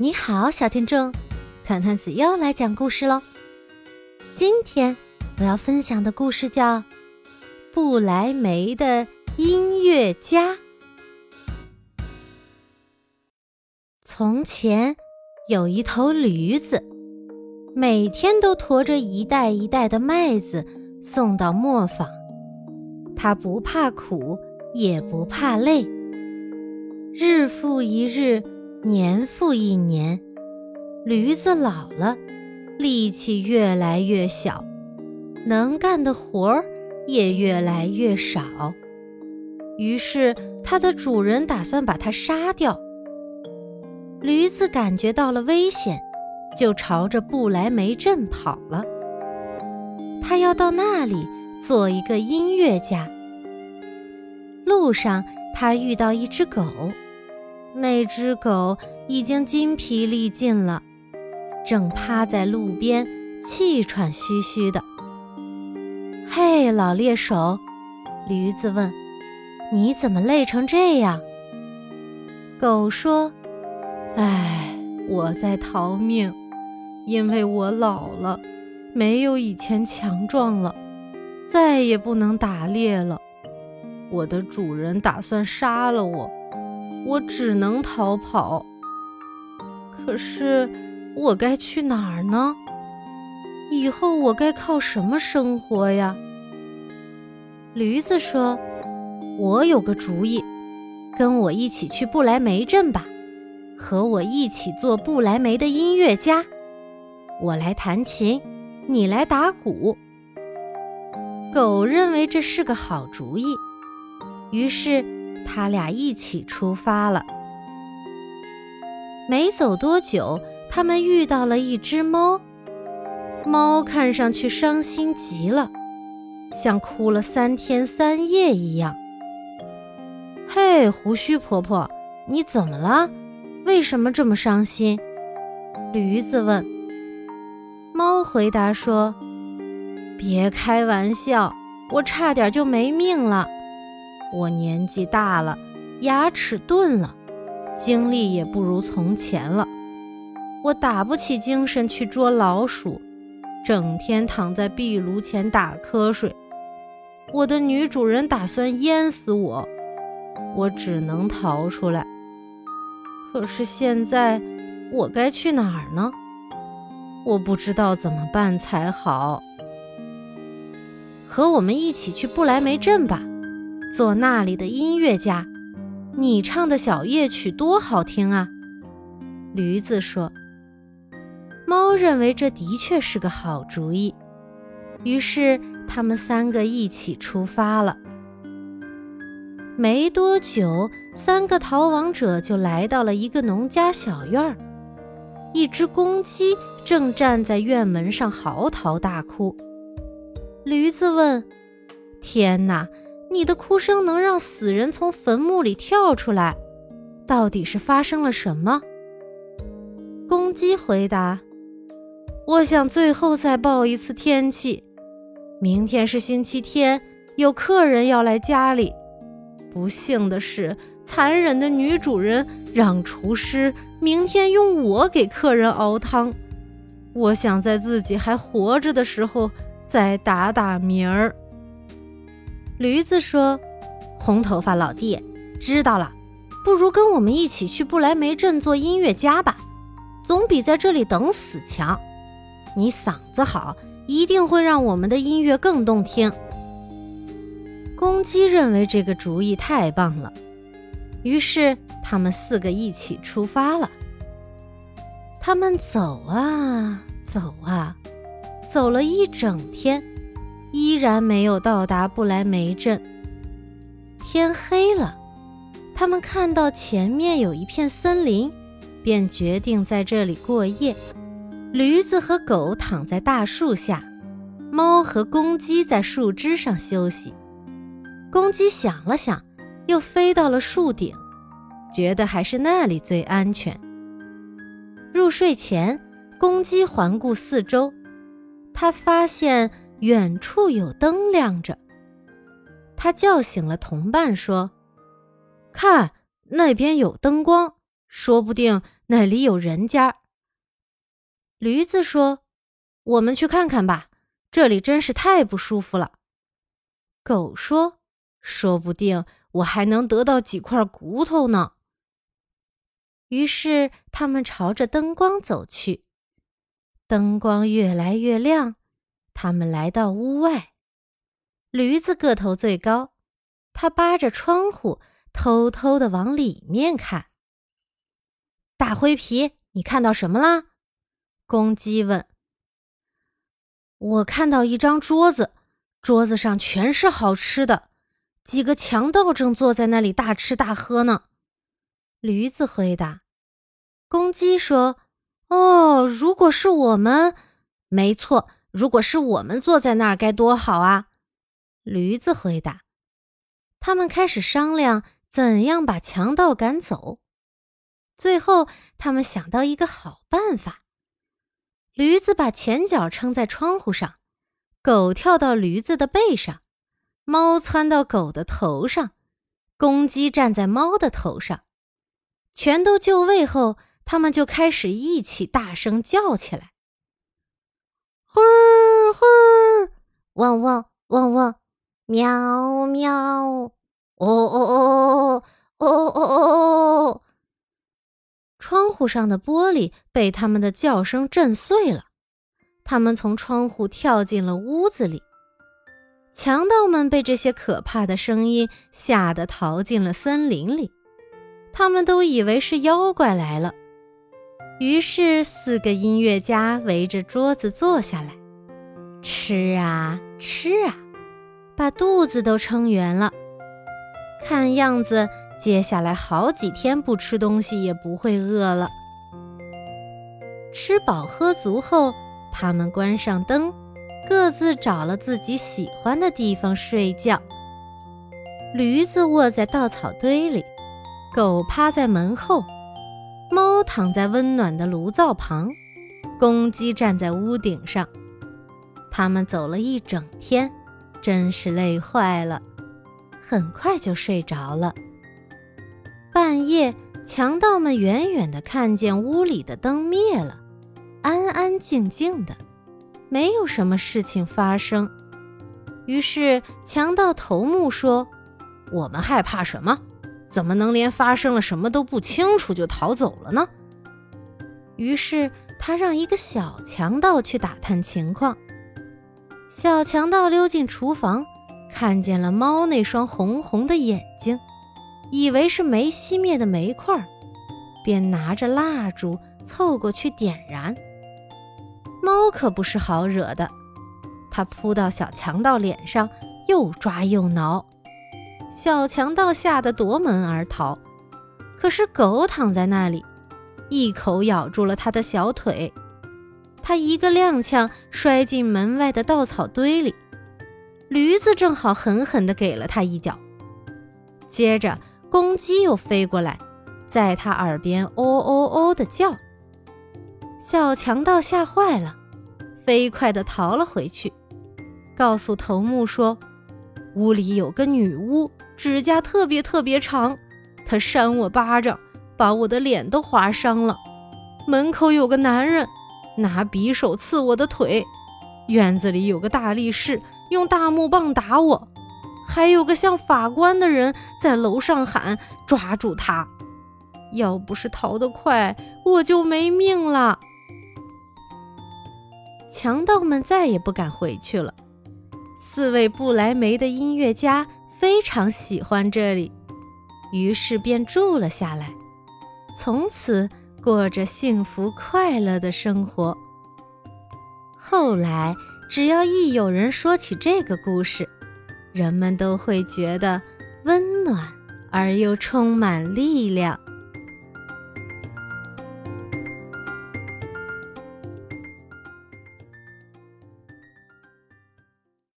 你好，小听众，团团子又来讲故事喽。今天我要分享的故事叫《不来梅的音乐家》。从前有一头驴子，每天都驮着一袋一袋的麦子送到磨坊。它不怕苦，也不怕累，日复一日。年复一年，驴子老了，力气越来越小，能干的活儿也越来越少。于是，它的主人打算把它杀掉。驴子感觉到了危险，就朝着不来梅镇跑了。他要到那里做一个音乐家。路上，他遇到一只狗。那只狗已经筋疲力尽了，正趴在路边气喘吁吁的。嘿，老猎手，驴子问：“你怎么累成这样？”狗说：“哎，我在逃命，因为我老了，没有以前强壮了，再也不能打猎了。我的主人打算杀了我。”我只能逃跑，可是我该去哪儿呢？以后我该靠什么生活呀？驴子说：“我有个主意，跟我一起去不来梅镇吧，和我一起做不来梅的音乐家。我来弹琴，你来打鼓。”狗认为这是个好主意，于是。他俩一起出发了。没走多久，他们遇到了一只猫。猫看上去伤心极了，像哭了三天三夜一样。嘿，胡须婆婆，你怎么了？为什么这么伤心？驴子问。猫回答说：“别开玩笑，我差点就没命了。”我年纪大了，牙齿钝了，精力也不如从前了。我打不起精神去捉老鼠，整天躺在壁炉前打瞌睡。我的女主人打算淹死我，我只能逃出来。可是现在我该去哪儿呢？我不知道怎么办才好。和我们一起去不来梅镇吧。做那里的音乐家，你唱的小夜曲多好听啊！驴子说。猫认为这的确是个好主意，于是他们三个一起出发了。没多久，三个逃亡者就来到了一个农家小院儿，一只公鸡正站在院门上嚎啕大哭。驴子问：“天哪！”你的哭声能让死人从坟墓里跳出来，到底是发生了什么？公鸡回答：“我想最后再报一次天气。明天是星期天，有客人要来家里。不幸的是，残忍的女主人让厨师明天用我给客人熬汤。我想在自己还活着的时候再打打鸣儿。”驴子说：“红头发老弟，知道了，不如跟我们一起去不来梅镇做音乐家吧，总比在这里等死强。你嗓子好，一定会让我们的音乐更动听。”公鸡认为这个主意太棒了，于是他们四个一起出发了。他们走啊走啊，走了一整天。依然没有到达不来梅镇。天黑了，他们看到前面有一片森林，便决定在这里过夜。驴子和狗躺在大树下，猫和公鸡在树枝上休息。公鸡想了想，又飞到了树顶，觉得还是那里最安全。入睡前，公鸡环顾四周，他发现。远处有灯亮着，他叫醒了同伴，说：“看，那边有灯光，说不定那里有人家。驴子说：“我们去看看吧，这里真是太不舒服了。”狗说：“说不定我还能得到几块骨头呢。”于是他们朝着灯光走去，灯光越来越亮，他们来到屋外。驴子个头最高，他扒着窗户，偷偷的往里面看。大灰皮，你看到什么啦？公鸡问：“我看到一张桌子，桌子上全是好吃的，几个强盗正坐在那里大吃大喝呢。”驴子回答。公鸡说：“哦，如果是我们，没错，如果是我们坐在那儿该多好啊！”驴子回答。他们开始商量怎样把强盗赶走。最后，他们想到一个好办法。驴子把前脚撑在窗户上，狗跳到驴子的背上，猫窜到狗的头上，公鸡站在猫的头上。全都就位后，他们就开始一起大声叫起来：“呼儿呼儿，汪汪汪汪，喵喵，哦哦哦哦哦哦哦哦。”窗户上的玻璃被他们的叫声震碎了，他们从窗户跳进了屋子里。强盗们被这些可怕的声音吓得逃进了森林里，他们都以为是妖怪来了。于是，四个音乐家围着桌子坐下来，吃啊吃啊，把肚子都撑圆了。看样子。接下来好几天不吃东西也不会饿了。吃饱喝足后，他们关上灯，各自找了自己喜欢的地方睡觉。驴子卧在稻草堆里，狗趴在门后，猫躺在温暖的炉灶旁，公鸡站在屋顶上。他们走了一整天，真是累坏了，很快就睡着了。半夜，强盗们远远地看见屋里的灯灭了，安安静静的，没有什么事情发生。于是，强盗头目说：“我们害怕什么？怎么能连发生了什么都不清楚就逃走了呢？”于是，他让一个小强盗去打探情况。小强盗溜进厨房，看见了猫那双红红的眼睛。以为是没熄灭的煤块，便拿着蜡烛凑过去点燃。猫可不是好惹的，它扑到小强盗脸上，又抓又挠。小强盗吓得夺门而逃。可是狗躺在那里，一口咬住了他的小腿，他一个踉跄摔进门外的稻草堆里。驴子正好狠狠地给了他一脚，接着。公鸡又飞过来，在他耳边“哦哦哦”的叫。小强盗吓坏了，飞快地逃了回去，告诉头目说：“屋里有个女巫，指甲特别特别长，她扇我巴掌，把我的脸都划伤了。门口有个男人，拿匕首刺我的腿。院子里有个大力士，用大木棒打我。”还有个像法官的人在楼上喊：“抓住他！”要不是逃得快，我就没命了。强盗们再也不敢回去了。四位不来梅的音乐家非常喜欢这里，于是便住了下来，从此过着幸福快乐的生活。后来，只要一有人说起这个故事，人们都会觉得温暖而又充满力量。